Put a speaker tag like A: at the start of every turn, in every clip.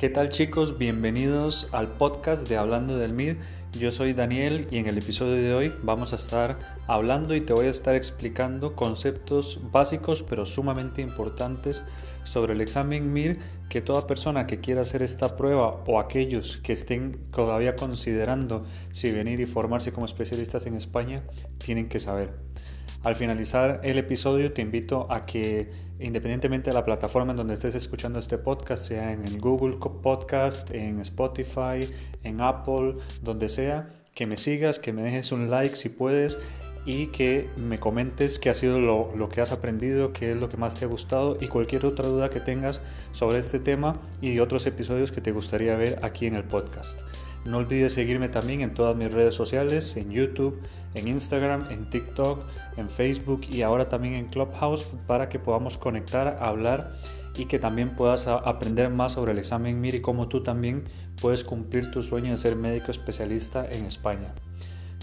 A: ¿Qué tal chicos? Bienvenidos al podcast de Hablando del MIR. Yo soy Daniel y en el episodio de hoy vamos a estar hablando y te voy a estar explicando conceptos básicos pero sumamente importantes sobre el examen MIR que toda persona que quiera hacer esta prueba o aquellos que estén todavía considerando si venir y formarse como especialistas en España tienen que saber. Al finalizar el episodio te invito a que independientemente de la plataforma en donde estés escuchando este podcast, sea en el Google Podcast, en Spotify, en Apple, donde sea, que me sigas, que me dejes un like si puedes y que me comentes qué ha sido lo, lo, que has aprendido, qué es lo que más te ha gustado y cualquier otra duda que tengas sobre este tema y otros episodios que te gustaría ver aquí en el podcast. No olvides seguirme también en todas mis redes sociales, en YouTube, en Instagram, en TikTok, en Facebook y ahora también en Clubhouse para que podamos conectar, hablar y que también puedas aprender más sobre el examen MIR y cómo tú también puedes cumplir tu sueño de ser médico especialista en España.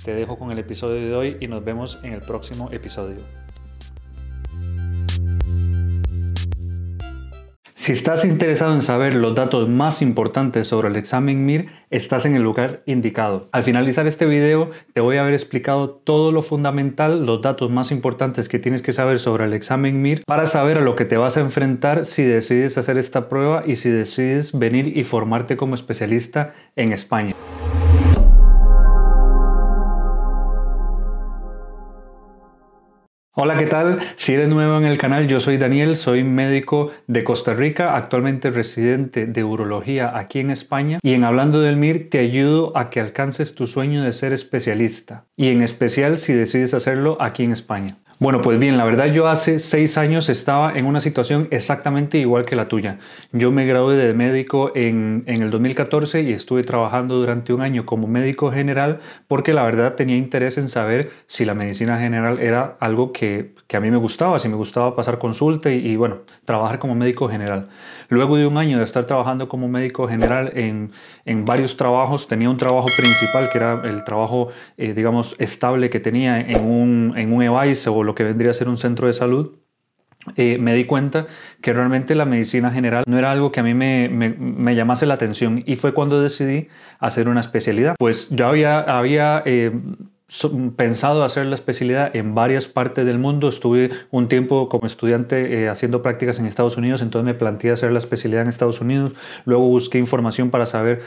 A: Te dejo con el episodio de hoy y nos vemos en el próximo episodio. Si estás interesado en saber los datos más importantes sobre el examen MIR, estás en el lugar indicado. Al finalizar este video te voy a haber explicado todo lo fundamental, los datos más importantes que tienes que saber sobre el examen MIR para saber a lo que te vas a enfrentar si decides hacer esta prueba y si decides venir y formarte como especialista en España. Hola, ¿qué tal? Si eres nuevo en el canal, yo soy Daniel, soy médico de Costa Rica, actualmente residente de urología aquí en España y en Hablando del MIR te ayudo a que alcances tu sueño de ser especialista y en especial si decides hacerlo aquí en España. Bueno, pues bien, la verdad yo hace seis años estaba en una situación exactamente igual que la tuya. Yo me gradué de médico en, en, el 2014 y estuve trabajando durante un año como médico general porque la verdad tenía interés en saber si la medicina general era algo que, que a mí me gustaba, si me gustaba pasar consulta y, y, bueno, trabajar como médico general. Luego de un año de estar trabajando como médico general en, en varios trabajos, tenía un trabajo principal que era el trabajo, eh, digamos, estable que tenía en un, en un EVAIS o lo que vendría a ser un centro de salud, eh, me di cuenta que realmente la medicina general no era algo que a mí me, me, me, llamase la atención y fue cuando decidí hacer una especialidad. Pues yo había, había eh, pensado hacer la especialidad en varias partes del mundo. Estuve un tiempo como estudiante eh, haciendo prácticas en Estados Unidos, entonces me planteé hacer la especialidad en Estados Unidos. Luego busqué información para saber,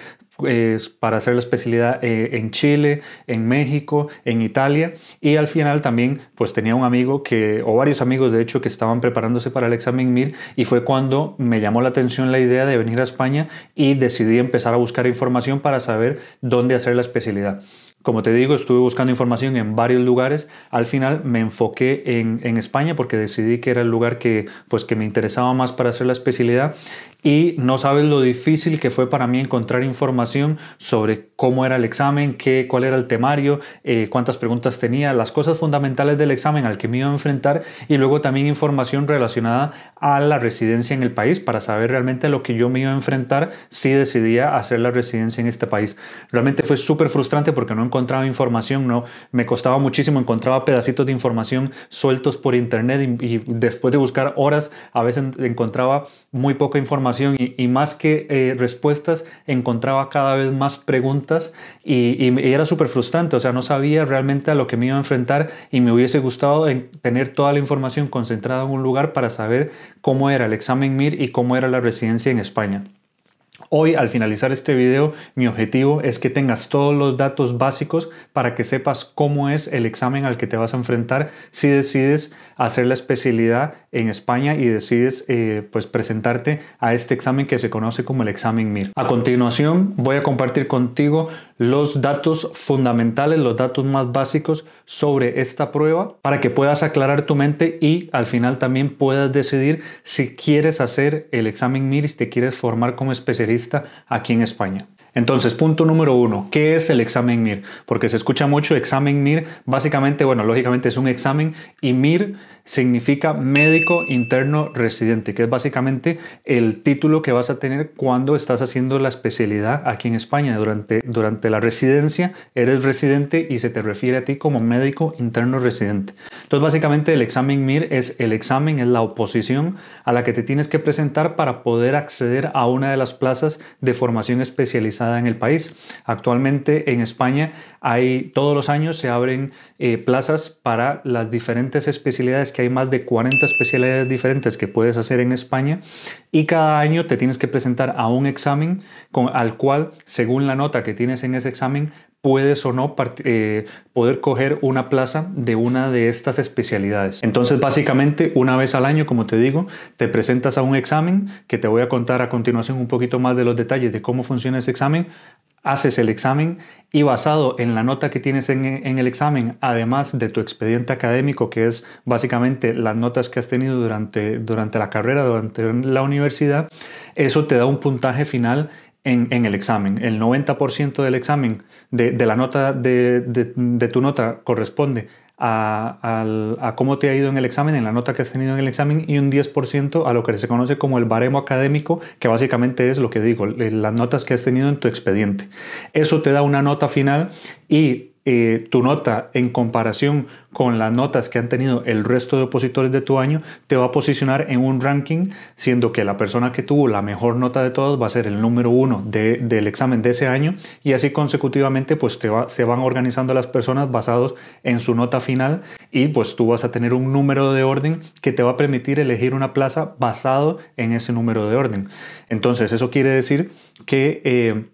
A: eh, para hacer la especialidad eh, en Chile, en México, en Italia. Y al final también pues tenía un amigo que, o varios amigos de hecho, que estaban preparándose para el examen MIR y fue cuando me llamó la atención la idea de venir a España y decidí empezar a buscar información para saber dónde hacer la especialidad. Como te digo, estuve buscando información en varios lugares. Al final me enfoqué en, en, España porque decidí que era el lugar que, pues, que me interesaba más para hacer la especialidad y no sabes lo difícil que fue para mí encontrar información sobre cómo era el examen, qué, cuál era el temario, eh, cuántas preguntas tenía, las cosas fundamentales del examen al que me iba a enfrentar y luego también información relacionada a la residencia en el país para saber realmente lo que yo me iba a enfrentar si decidía hacer la residencia en este país. Realmente fue súper frustrante porque no encontraba información, no, me costaba muchísimo, encontraba pedacitos de información sueltos por internet y, y después de buscar horas a veces encontraba muy poca información y, y más que eh, respuestas encontraba cada vez más preguntas y, y, era súper frustrante, o sea, no sabía realmente a lo que me iba a enfrentar y me hubiese gustado tener toda la información concentrada en un lugar para saber cómo era el examen MIR y cómo era la residencia en España. Hoy, al finalizar este video, mi objetivo es que tengas todos los datos básicos para que sepas cómo es el examen al que te vas a enfrentar si decides hacer la especialidad en España y decides eh, pues presentarte a este examen que se conoce como el examen MIR. A continuación voy a compartir contigo los datos fundamentales, los datos más básicos sobre esta prueba para que puedas aclarar tu mente y al final también puedas decidir si quieres hacer el examen MIR y si te quieres formar como especialista aquí en España. Entonces, punto número uno, ¿qué es el examen MIR? Porque se escucha mucho examen MIR, básicamente, bueno, lógicamente es un examen y MIR significa médico interno residente, que es básicamente el título que vas a tener cuando estás haciendo la especialidad aquí en España. Durante, durante la residencia eres residente y se te refiere a ti como médico interno residente. Entonces básicamente el examen MIR es el examen, es la oposición a la que te tienes que presentar para poder acceder a una de las plazas de formación especializada en el país. Actualmente en España hay todos los años se abren eh, plazas para las diferentes especialidades, que hay más de 40 especialidades diferentes que puedes hacer en España y cada año te tienes que presentar a un examen con, al cual, según la nota que tienes en ese examen, puedes o no eh, poder coger una plaza de una de estas especialidades. Entonces, básicamente, una vez al año, como te digo, te presentas a un examen que te voy a contar a continuación un poquito más de los detalles de cómo funciona ese examen haces el examen y basado en la nota que tienes en, el examen, además de tu expediente académico, que es básicamente las notas que has tenido durante, durante la carrera, durante la universidad, eso te da un puntaje final en, el examen. El 90% del examen, de, la nota de, tu nota corresponde a, cómo te ha ido en el examen, en la nota que has tenido en el examen y un 10% a lo que se conoce como el baremo académico, que básicamente es lo que digo, las notas que has tenido en tu expediente. Eso te da una nota final y eh, tu nota en comparación con las notas que han tenido el resto de opositores de tu año te va a posicionar en un ranking, siendo que la persona que tuvo la mejor nota de todas va a ser el número uno del examen de ese año y así consecutivamente pues se van organizando las personas basados en su nota final y pues tú vas a tener un número de orden que te va a permitir elegir una plaza basado en ese número de orden. Entonces eso quiere decir que... Eh,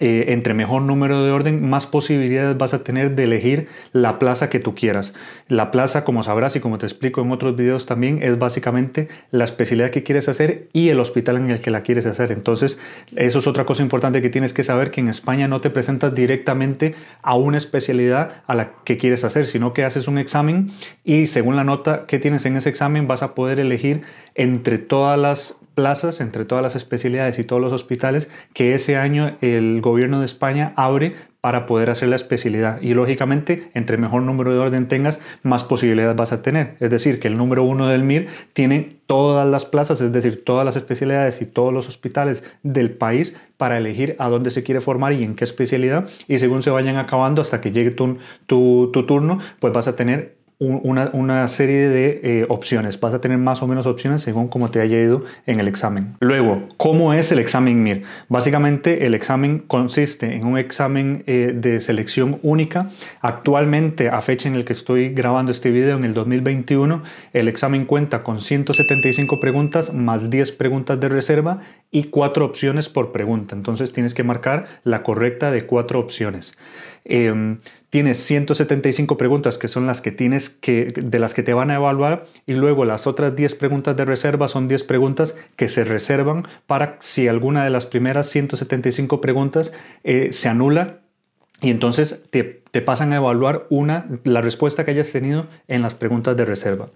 A: eh, entre mejor número de orden, más posibilidades vas a tener de elegir la plaza que tú quieras. La plaza, como sabrás y como te explico en otros videos también, es básicamente la especialidad que quieres hacer y el hospital en el que la quieres hacer. Entonces, eso es otra cosa importante que tienes que saber, que en España no te presentas directamente a una especialidad a la que quieres hacer, sino que haces un examen y según la nota que tienes en ese examen vas a poder elegir entre todas las plazas entre todas las especialidades y todos los hospitales que ese año el gobierno de España abre para poder hacer la especialidad. Y lógicamente, entre mejor número de orden tengas, más posibilidades vas a tener. Es decir, que el número uno del MIR tiene todas las plazas, es decir, todas las especialidades y todos los hospitales del país para elegir a dónde se quiere formar y en qué especialidad. Y según se vayan acabando hasta que llegue tu, tu, tu turno, pues vas a tener una, serie de eh, opciones. Vas a tener más o menos opciones según cómo te haya ido en el examen. Luego, ¿cómo es el examen MIR? Básicamente el examen consiste en un examen eh, de selección única. Actualmente, a fecha en el que estoy grabando este video, en el 2021, el examen cuenta con 175 preguntas más 10 preguntas de reserva y 4 opciones por pregunta. Entonces tienes que marcar la correcta de 4 opciones. Em, tienes 175 preguntas que son las que tienes que, de las que te van a evaluar y luego las otras 10 preguntas de reserva son 10 preguntas que se reservan para si alguna de las primeras 175 preguntas eh, se anula y entonces te, te pasan a evaluar una, la respuesta que hayas tenido en las preguntas de reserva.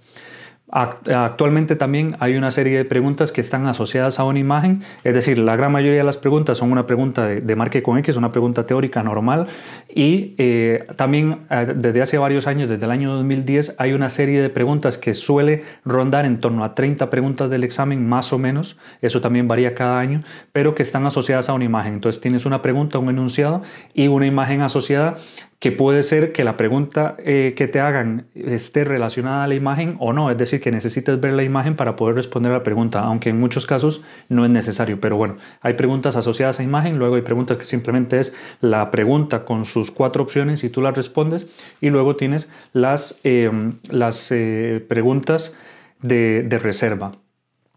A: Actualmente también hay una serie de preguntas que están asociadas a una imagen, es decir, la gran mayoría de las preguntas son una pregunta de, de marque con X, una pregunta teórica normal, y eh, también eh, desde hace varios años, desde el año 2010, hay una serie de preguntas que suele rondar en torno a 30 preguntas del examen, más o menos, eso también varía cada año, pero que están asociadas a una imagen. Entonces tienes una pregunta, un enunciado y una imagen asociada que puede ser que la pregunta eh, que te hagan esté relacionada a la imagen o no, es decir, que necesites ver la imagen para poder responder a la pregunta, aunque en muchos casos no es necesario, pero bueno, hay preguntas asociadas a imagen, luego hay preguntas que simplemente es la pregunta con sus cuatro opciones y tú las respondes, y luego tienes las, em, las eh, preguntas de, de reserva.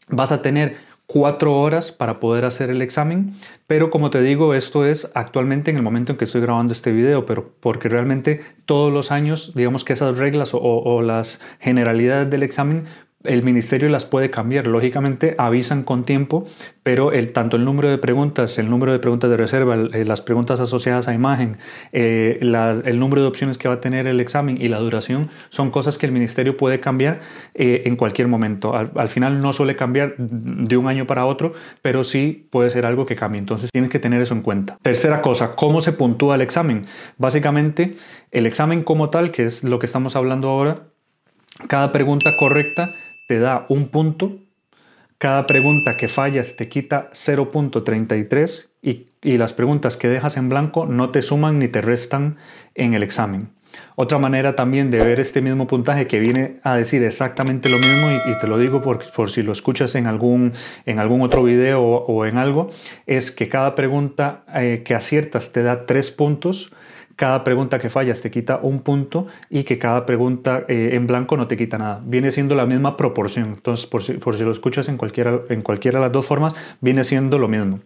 A: Vas a tener cuatro horas para poder hacer el examen, pero como te digo, esto es actualmente en el momento en que estoy grabando este video, pero porque realmente todos los años, digamos que esas reglas o las generalidades del examen el ministerio las puede cambiar. Lógicamente avisan con tiempo, pero el, tanto el número de preguntas, el número de preguntas de reserva, eh, las preguntas asociadas a imagen, eh, el número de opciones que va a tener el examen y la duración son cosas que el ministerio puede cambiar eh, en cualquier momento. Al, final no suele cambiar de un año para otro, pero sí puede ser algo que cambie. Entonces tienes que tener eso en cuenta. Tercera cosa, ¿cómo se puntúa el examen? Básicamente, el examen como tal, que es lo que estamos hablando ahora, cada pregunta correcta te da un punto, cada pregunta que fallas te quita 0.33 y, y las preguntas que dejas en blanco no te suman ni te restan en el examen. Otra manera también de ver este mismo puntaje que viene a decir exactamente lo mismo, y, te lo digo por, por, si lo escuchas en algún, en algún otro video o, en algo, es que cada pregunta eh, que aciertas te da tres puntos, cada pregunta que fallas te quita un punto y que cada pregunta eh, en blanco no te quita nada. Viene siendo la misma proporción. Entonces, por si, por si lo escuchas en cualquiera, en cualquiera de las dos formas, viene siendo lo mismo.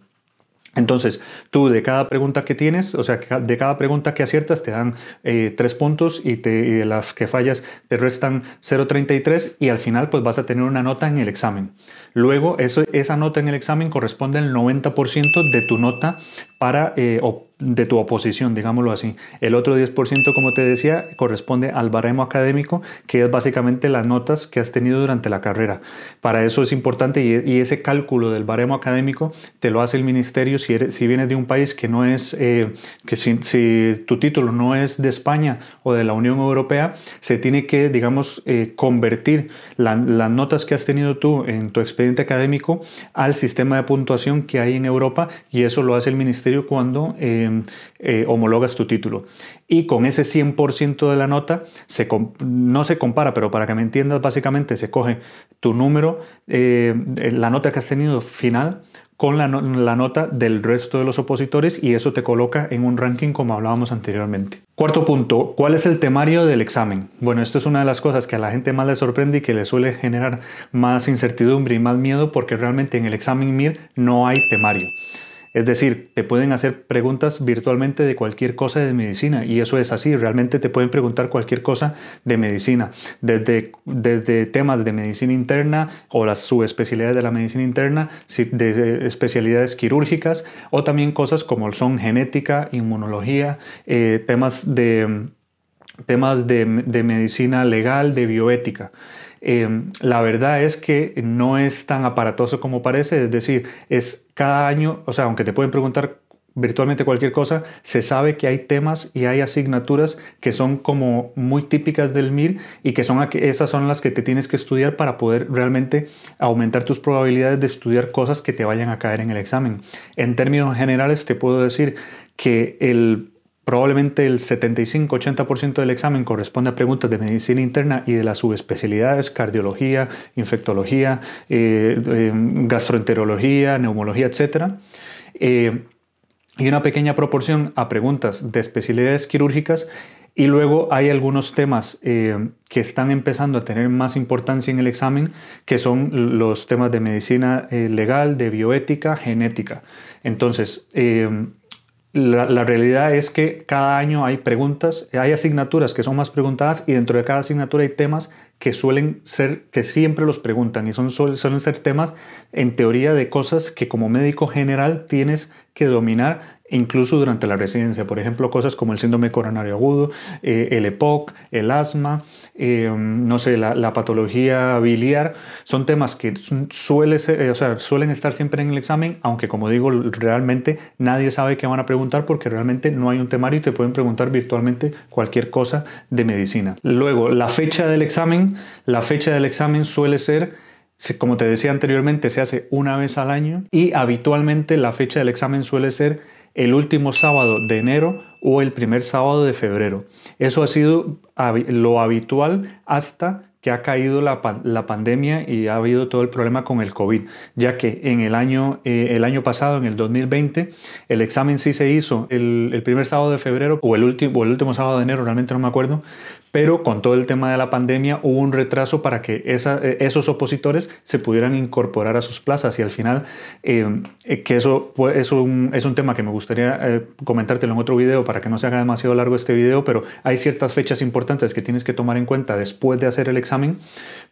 A: Entonces, tú de cada pregunta que tienes, o sea, de cada pregunta que aciertas te dan eh, tres puntos y, te, de las que fallas te restan 0,33 y al final pues vas a tener una nota en el examen. Luego, esa nota en el examen corresponde al 90% de tu nota para, eh, de tu oposición, digámoslo así. El otro 10%, como te decía, corresponde al baremo académico, que es básicamente las notas que has tenido durante la carrera. Para eso es importante y, ese cálculo del baremo académico te lo hace el ministerio si, eres, si vienes de un país que no es, eh, que si, tu título no es de España o de la Unión Europea, se tiene que, digamos, eh, convertir las notas que has tenido tú en tu académico al sistema de puntuación que hay en Europa y eso lo hace el ministerio cuando... Eh, eh, homologas tu título. Y con ese 100% de la nota, se no se compara, pero para que me entiendas, básicamente se coge tu número, eh, la nota que has tenido final, con la, nota del resto de los opositores y eso te coloca en un ranking como hablábamos anteriormente. Cuarto punto, ¿cuál es el temario del examen? Bueno, esto es una de las cosas que a la gente más le sorprende y que le suele generar más incertidumbre y más miedo porque realmente en el examen MIR no hay temario. Es decir, te pueden hacer preguntas virtualmente de cualquier cosa de medicina y eso es así, realmente te pueden preguntar cualquier cosa de medicina, desde, desde temas de medicina interna o las subespecialidades de la medicina interna, de especialidades quirúrgicas o también cosas como son genética, inmunología, eh, temas, de, temas de medicina legal, de bioética. Em, la verdad es que no es tan aparatoso como parece, es decir, es cada año, o sea, aunque te pueden preguntar virtualmente cualquier cosa, se sabe que hay temas y hay asignaturas que son como muy típicas del MIR y que son esas son las que te tienes que estudiar para poder realmente aumentar tus probabilidades de estudiar cosas que te vayan a caer en el examen. En términos generales te puedo decir que el Probablemente el 75-80% del examen corresponde a preguntas de medicina interna y de las subespecialidades, cardiología, infectología, eh, eh, gastroenterología, neumología, etc. Eh, y una pequeña proporción a preguntas de especialidades quirúrgicas y luego hay algunos temas que están empezando a tener más importancia en el examen, que son los temas de medicina legal, de bioética, genética. Entonces, la, realidad es que cada año hay preguntas, hay asignaturas que son más preguntadas y dentro de cada asignatura hay temas que suelen ser, que siempre los preguntan y son, suelen ser temas en teoría de cosas que como médico general tienes que dominar incluso durante la residencia. Por ejemplo, cosas como el síndrome coronario agudo, eh, el EPOC, el asma, eh, no sé, la, patología biliar, son temas que suele eh, suelen estar siempre en el examen, aunque como digo, realmente nadie sabe qué van a preguntar porque realmente no hay un temario y te pueden preguntar virtualmente cualquier cosa de medicina. Luego, la fecha del examen, la fecha del examen suele ser como te decía anteriormente, se hace una vez al año y habitualmente la fecha del examen suele ser el último sábado de enero o el primer sábado de febrero. Eso ha sido lo habitual hasta que ha caído la, pandemia y ha habido todo el problema con el COVID, ya que en el año, eh, el año pasado, en el 2020, el examen sí se hizo el, primer sábado de febrero o el, último, o el último sábado de enero, realmente no me acuerdo, pero con todo el tema de la pandemia hubo un retraso para que eh, esos opositores se pudieran incorporar a sus plazas. Y al final, eh, eh, que eso es un, es un tema que me gustaría comentártelo en otro video para que no se haga demasiado largo este video, pero hay ciertas fechas importantes que tienes que tomar en cuenta después de hacer el examen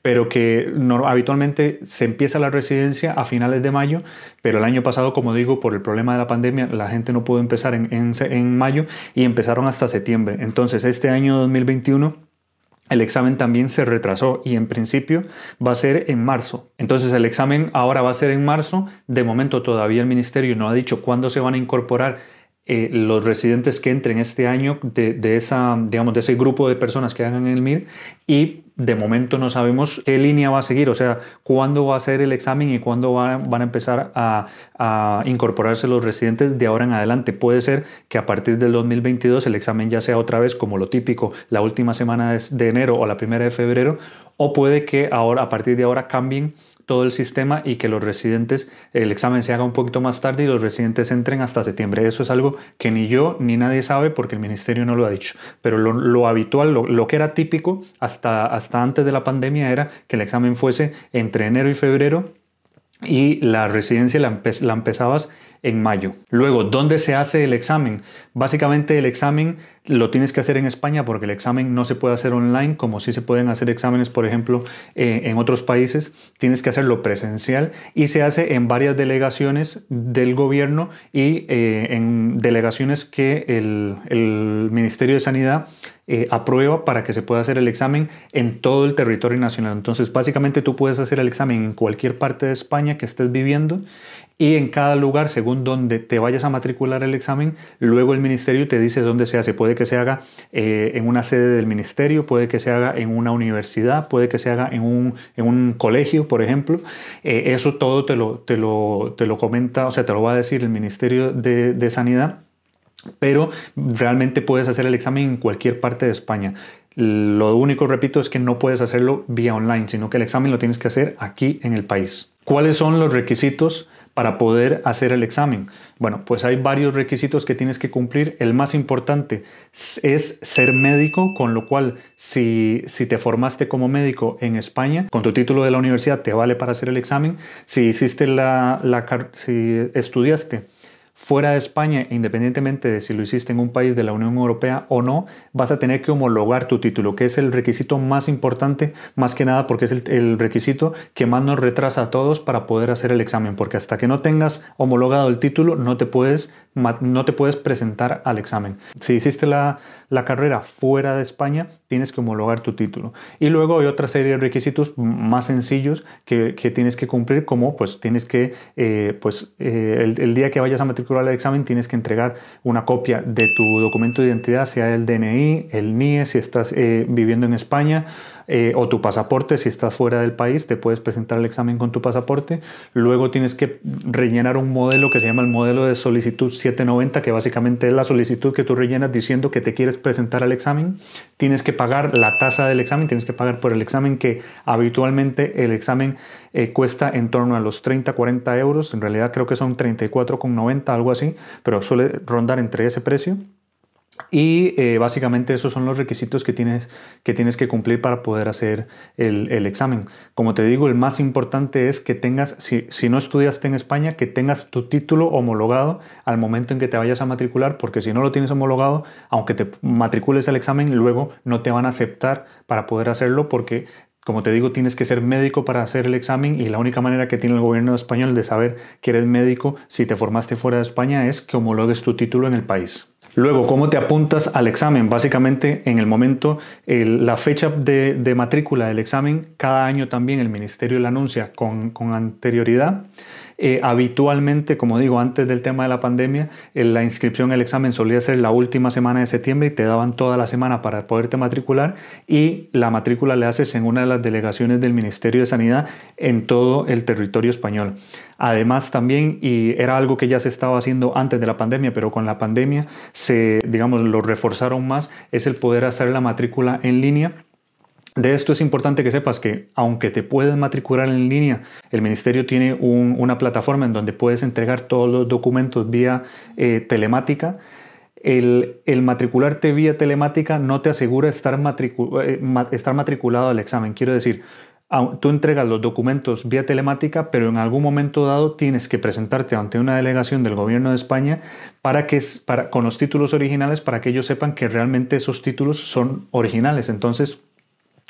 A: pero que habitualmente se empieza la residencia a finales de mayo, pero el año pasado, como digo, por el problema de la pandemia, la gente no pudo empezar en, en mayo y empezaron hasta septiembre. Entonces, este año 2021 el examen también se retrasó y en principio va a ser en marzo. Entonces el examen ahora va a ser en marzo. De momento todavía el ministerio no ha dicho cuándo se van a incorporar eh, los residentes que entren este año de, esa, digamos, de ese grupo de personas que hagan el MIR y de momento no sabemos qué línea va a seguir, o sea, cuándo va a ser el examen y cuándo van a empezar a, incorporarse los residentes de ahora en adelante. Puede ser que a partir del 2022 el examen ya sea otra vez como lo típico, la última semana de enero o la primera de febrero, o puede que ahora, a partir de ahora cambien todo el sistema y que los residentes, el examen se haga un poquito más tarde y los residentes entren hasta septiembre. Eso es algo que ni yo ni nadie sabe porque el ministerio no lo ha dicho. Pero lo, habitual, lo, que era típico hasta, antes de la pandemia era que el examen fuese entre enero y febrero y la residencia la, la empezabas en mayo. Luego, ¿dónde se hace el examen? Básicamente el examen lo tienes que hacer en España porque el examen no se puede hacer online como si se pueden hacer exámenes, por ejemplo, eh, en otros países. Tienes que hacerlo presencial y se hace en varias delegaciones del gobierno y eh, en delegaciones que el, Ministerio de Sanidad eh, aprueba para que se pueda hacer el examen en todo el territorio nacional. Entonces, básicamente tú puedes hacer el examen en cualquier parte de España que estés viviendo y en cada lugar, según donde te vayas a matricular el examen, luego el ministerio te dice dónde se hace. Puede que se haga eh, en una sede del ministerio, puede que se haga en una universidad, puede que se haga en un, en un colegio, por ejemplo. Eh, eso todo te lo, te, lo, te lo comenta, o sea, te lo va a decir el Ministerio de, de Sanidad pero realmente puedes hacer el examen en cualquier parte de España. Lo único, repito, es que no puedes hacerlo vía online, sino que el examen lo tienes que hacer aquí en el país. ¿Cuáles son los requisitos para poder hacer el examen? Bueno, pues hay varios requisitos que tienes que cumplir. El más importante es ser médico, con lo cual si, si te formaste como médico en España, con tu título de la universidad te vale para hacer el examen. Si hiciste la, la si estudiaste fuera de España, independientemente de si lo hiciste en un país de la Unión Europea o no, vas a tener que homologar tu título, que es el requisito más importante, más que nada porque es el, requisito que más nos retrasa a todos para poder hacer el examen, porque hasta que no tengas homologado el título no te puedes, no te puedes presentar al examen. Si hiciste la, la carrera fuera de España, tienes que homologar tu título. Y luego hay otra serie de requisitos más sencillos que, tienes que cumplir, como pues tienes que, eh, pues eh, el, día que vayas a matricular el examen, tienes que entregar una copia de tu documento de identidad, sea el DNI, el NIE, si estás eh, viviendo en España, eh, o tu pasaporte, si estás fuera del país, te puedes presentar el examen con tu pasaporte. Luego tienes que rellenar un modelo que se llama el modelo de solicitud 790, que básicamente es la solicitud que tú rellenas diciendo que te quieres presentar al examen. Tienes que pagar la tasa del examen, tienes que pagar por el examen que habitualmente el examen eh, cuesta en torno a los 30-40 euros. En realidad creo que son 34,90, algo así, pero suele rondar entre ese precio. Y eh, básicamente esos son los requisitos que tienes, que tienes que cumplir para poder hacer el, examen. Como te digo, el más importante es que tengas, si, si, no estudiaste en España, que tengas tu título homologado al momento en que te vayas a matricular, porque si no lo tienes homologado, aunque te matricules al examen, luego no te van a aceptar para poder hacerlo porque como te digo, tienes que ser médico para hacer el examen y la única manera que tiene el gobierno español de saber que eres médico si te formaste fuera de España es que homologues tu título en el país. Luego, ¿cómo te apuntas al examen? Básicamente, en el momento, la fecha de, matrícula del examen, cada año también el ministerio la anuncia con, anterioridad. Eh, habitualmente, como digo, antes del tema de la pandemia, eh, la inscripción al examen solía ser la última semana de septiembre y te daban toda la semana para poderte matricular y la matrícula le haces en una de las delegaciones del Ministerio de Sanidad en todo el territorio español. Además también, y era algo que ya se estaba haciendo antes de la pandemia, pero con la pandemia se, digamos, lo reforzaron más, es el poder hacer la matrícula en línea. De esto es importante que sepas que aunque te puedes matricular en línea, el ministerio tiene una plataforma en donde puedes entregar todos los documentos vía eh, telemática. El, matricularte vía telemática no te asegura estar, eh, estar matriculado al examen. Quiero decir, tú entregas los documentos vía telemática, pero en algún momento dado tienes que presentarte ante una delegación del gobierno de España para que, con los títulos originales para que ellos sepan que realmente esos títulos son originales. Entonces,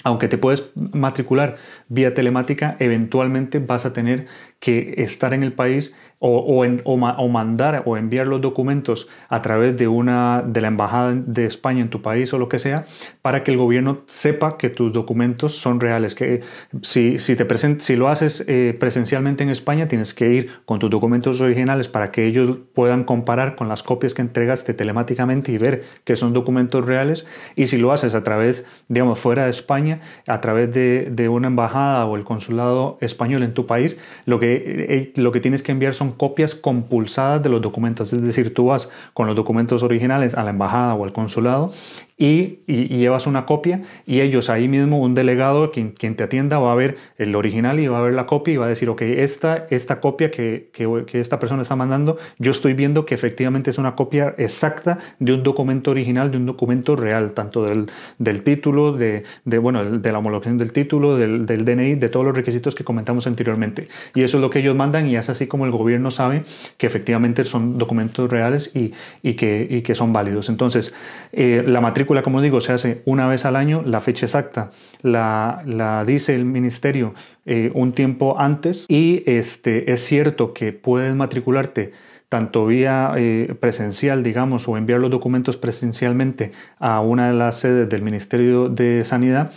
A: aunque te puedes matricular vía telemática, eventualmente vas a tener que estar en el país o, o, mandar o enviar los documentos a través de, una, de la embajada de España en tu país o lo que sea, para que el gobierno sepa que tus documentos son reales. Que si, si, te present, si lo haces eh, presencialmente en España, tienes que ir con tus documentos originales para que ellos puedan comparar con las copias que entregaste telemáticamente y ver que son documentos reales. Y si lo haces a través, digamos, fuera de España, a través de, de una embajada o el consulado español en tu país, lo que, eh, lo que tienes que enviar son copias compulsadas de los documentos, es decir, tú vas con los documentos originales a la embajada o al consulado y, llevas una copia y ellos ahí mismo, un delegado, quien, quien, te atienda, va a ver el original y va a ver la copia y va a decir, ok, esta, esta copia que, que, que esta persona está mandando, yo estoy viendo que efectivamente es una copia exacta de un documento original, de un documento real, tanto del, del título, de, de, bueno, de la homologación del título, del, del DNI, de todos los requisitos que comentamos anteriormente. Y eso es lo que ellos mandan y es así como el gobierno sabe que efectivamente son documentos reales y, y que, y que son válidos. Entonces, eh, la matrícula como digo, se hace una vez al año, la fecha exacta la, dice el ministerio eh, un tiempo antes y este, es cierto que puedes matricularte tanto vía eh, presencial, digamos, o enviar los documentos presencialmente a una de las sedes del Ministerio de Sanidad,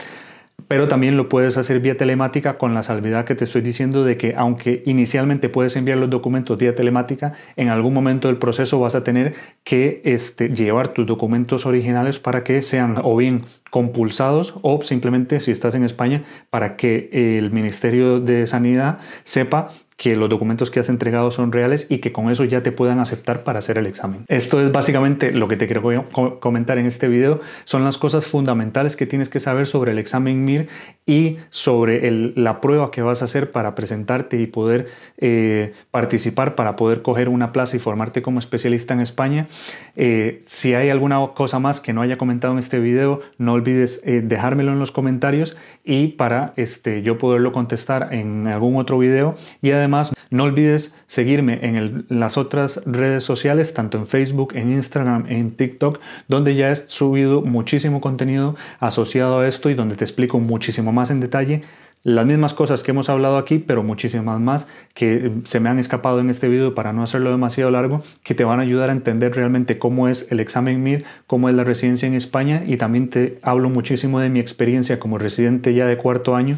A: pero también lo puedes hacer vía telemática con la salvedad que te estoy diciendo de que aunque inicialmente puedes enviar los documentos vía telemática, en algún momento del proceso vas a tener que este, llevar tus documentos originales para que sean o bien compulsados o simplemente si estás en España para que el Ministerio de Sanidad sepa que los documentos que has entregado son reales y que con eso ya te puedan aceptar para hacer el examen. Esto es básicamente lo que te quiero comentar en este video. Son las cosas fundamentales que tienes que saber sobre el examen MIR y sobre la prueba que vas a hacer para presentarte y poder eh, participar, para poder coger una plaza y formarte como especialista en España. Eh, si hay alguna cosa más que no haya comentado en este video, no olvides eh, dejármelo en los comentarios y para este, yo poderlo contestar en algún otro video. Y además no olvides seguirme en, las otras redes sociales, tanto en Facebook, en Instagram, en TikTok, donde ya he subido muchísimo contenido asociado a esto y donde te explico muchísimo más en detalle las mismas cosas que hemos hablado aquí, pero muchísimas más que se me han escapado en este video para no hacerlo demasiado largo, que te van a ayudar a entender realmente cómo es el examen MIR, cómo es la residencia en España y también te hablo muchísimo de mi experiencia como residente ya de cuarto año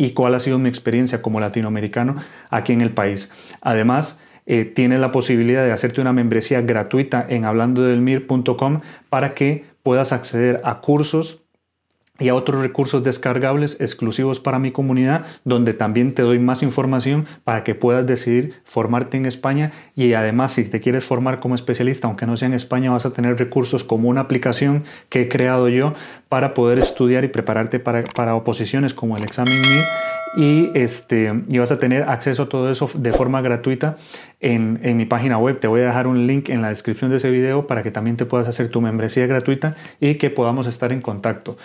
A: y cuál ha sido mi experiencia como latinoamericano aquí en el país. Además, eh, tienes la posibilidad de hacerte una membresía gratuita en hablandodelmir.com para que puedas acceder a cursos y a otros recursos descargables exclusivos para mi comunidad, donde también te doy más información para que puedas decidir formarte en España. Y además si te quieres formar como especialista, aunque no sea en España, vas a tener recursos como una aplicación que he creado yo para poder estudiar y prepararte para, para oposiciones como el examen MIR y, este, y vas a tener acceso a todo eso de forma gratuita en, en, mi página web. Te voy a dejar un link en la descripción de ese video para que también te puedas hacer tu membresía gratuita y que podamos estar en contacto.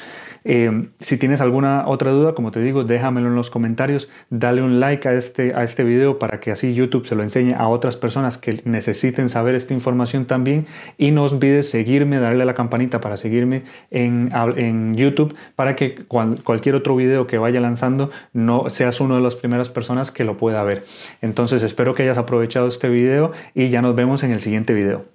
A: Eh, si tienes alguna otra duda, como te digo, déjamelo en los comentarios, dale un like a este, a este video para que así YouTube se lo enseñe a otras personas que necesiten saber esta información también y no olvides seguirme, darle a la campanita para seguirme en, en YouTube para que cualquier otro video que vaya lanzando no seas una de las primeras personas que lo pueda ver. Entonces espero que hayas aprovechado este video y ya nos vemos en el siguiente video.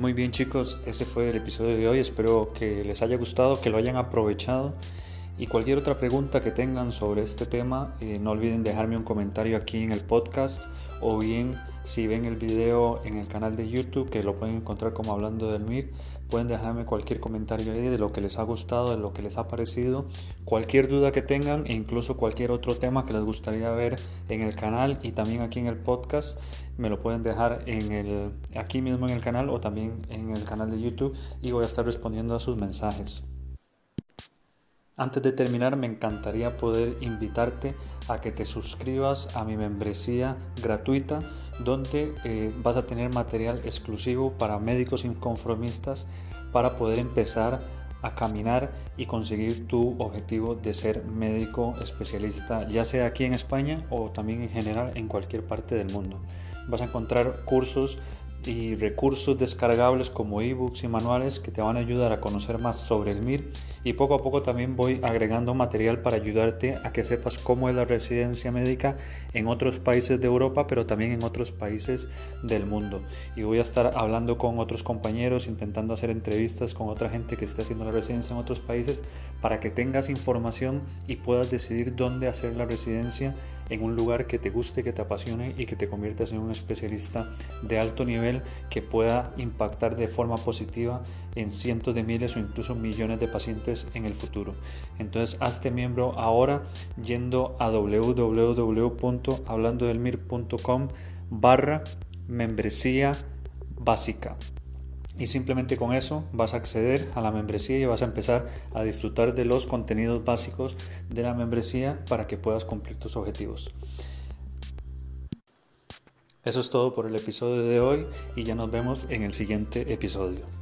A: Muy bien chicos, ese fue el episodio de hoy. Espero que les haya gustado, que lo hayan aprovechado. Y cualquier otra pregunta que tengan sobre este tema, eh, no olviden dejarme un comentario aquí en el podcast o bien si ven el video en el canal de YouTube, que lo pueden encontrar como hablando del MIR, pueden dejarme cualquier comentario ahí de lo que les ha gustado, de lo que les ha parecido, cualquier duda que tengan e incluso cualquier otro tema que les gustaría ver en el canal y también aquí en el podcast, me lo pueden dejar en el, aquí mismo en el canal o también en el canal de YouTube y voy a estar respondiendo a sus mensajes. Antes de terminar, me encantaría poder invitarte a que te suscribas a mi membresía gratuita, donde eh, vas a tener material exclusivo para médicos inconformistas para poder empezar a caminar y conseguir tu objetivo de ser médico especialista, ya sea aquí en España o también en general en cualquier parte del mundo. Vas a encontrar cursos y recursos descargables como ebooks y manuales que te van a ayudar a conocer más sobre el MIR. Y poco a poco también voy agregando material para ayudarte a que sepas cómo es la residencia médica en otros países de Europa pero también en otros países del mundo. Y voy a estar hablando con otros compañeros intentando hacer entrevistas con otra gente que esté haciendo la residencia en otros países para que tengas información y puedas decidir dónde hacer la residencia en un lugar que te guste, que te apasione y que te conviertas en un especialista de alto nivel que pueda impactar de forma positiva en cientos de miles o incluso millones de pacientes en el futuro. Entonces, hazte miembro ahora yendo a www.hablandodelmir.com barra membresía básica y simplemente con eso vas a acceder a la membresía y vas a empezar a disfrutar de los contenidos básicos de la membresía para que puedas cumplir tus objetivos. Eso es todo por el episodio de hoy y ya nos vemos en el siguiente episodio.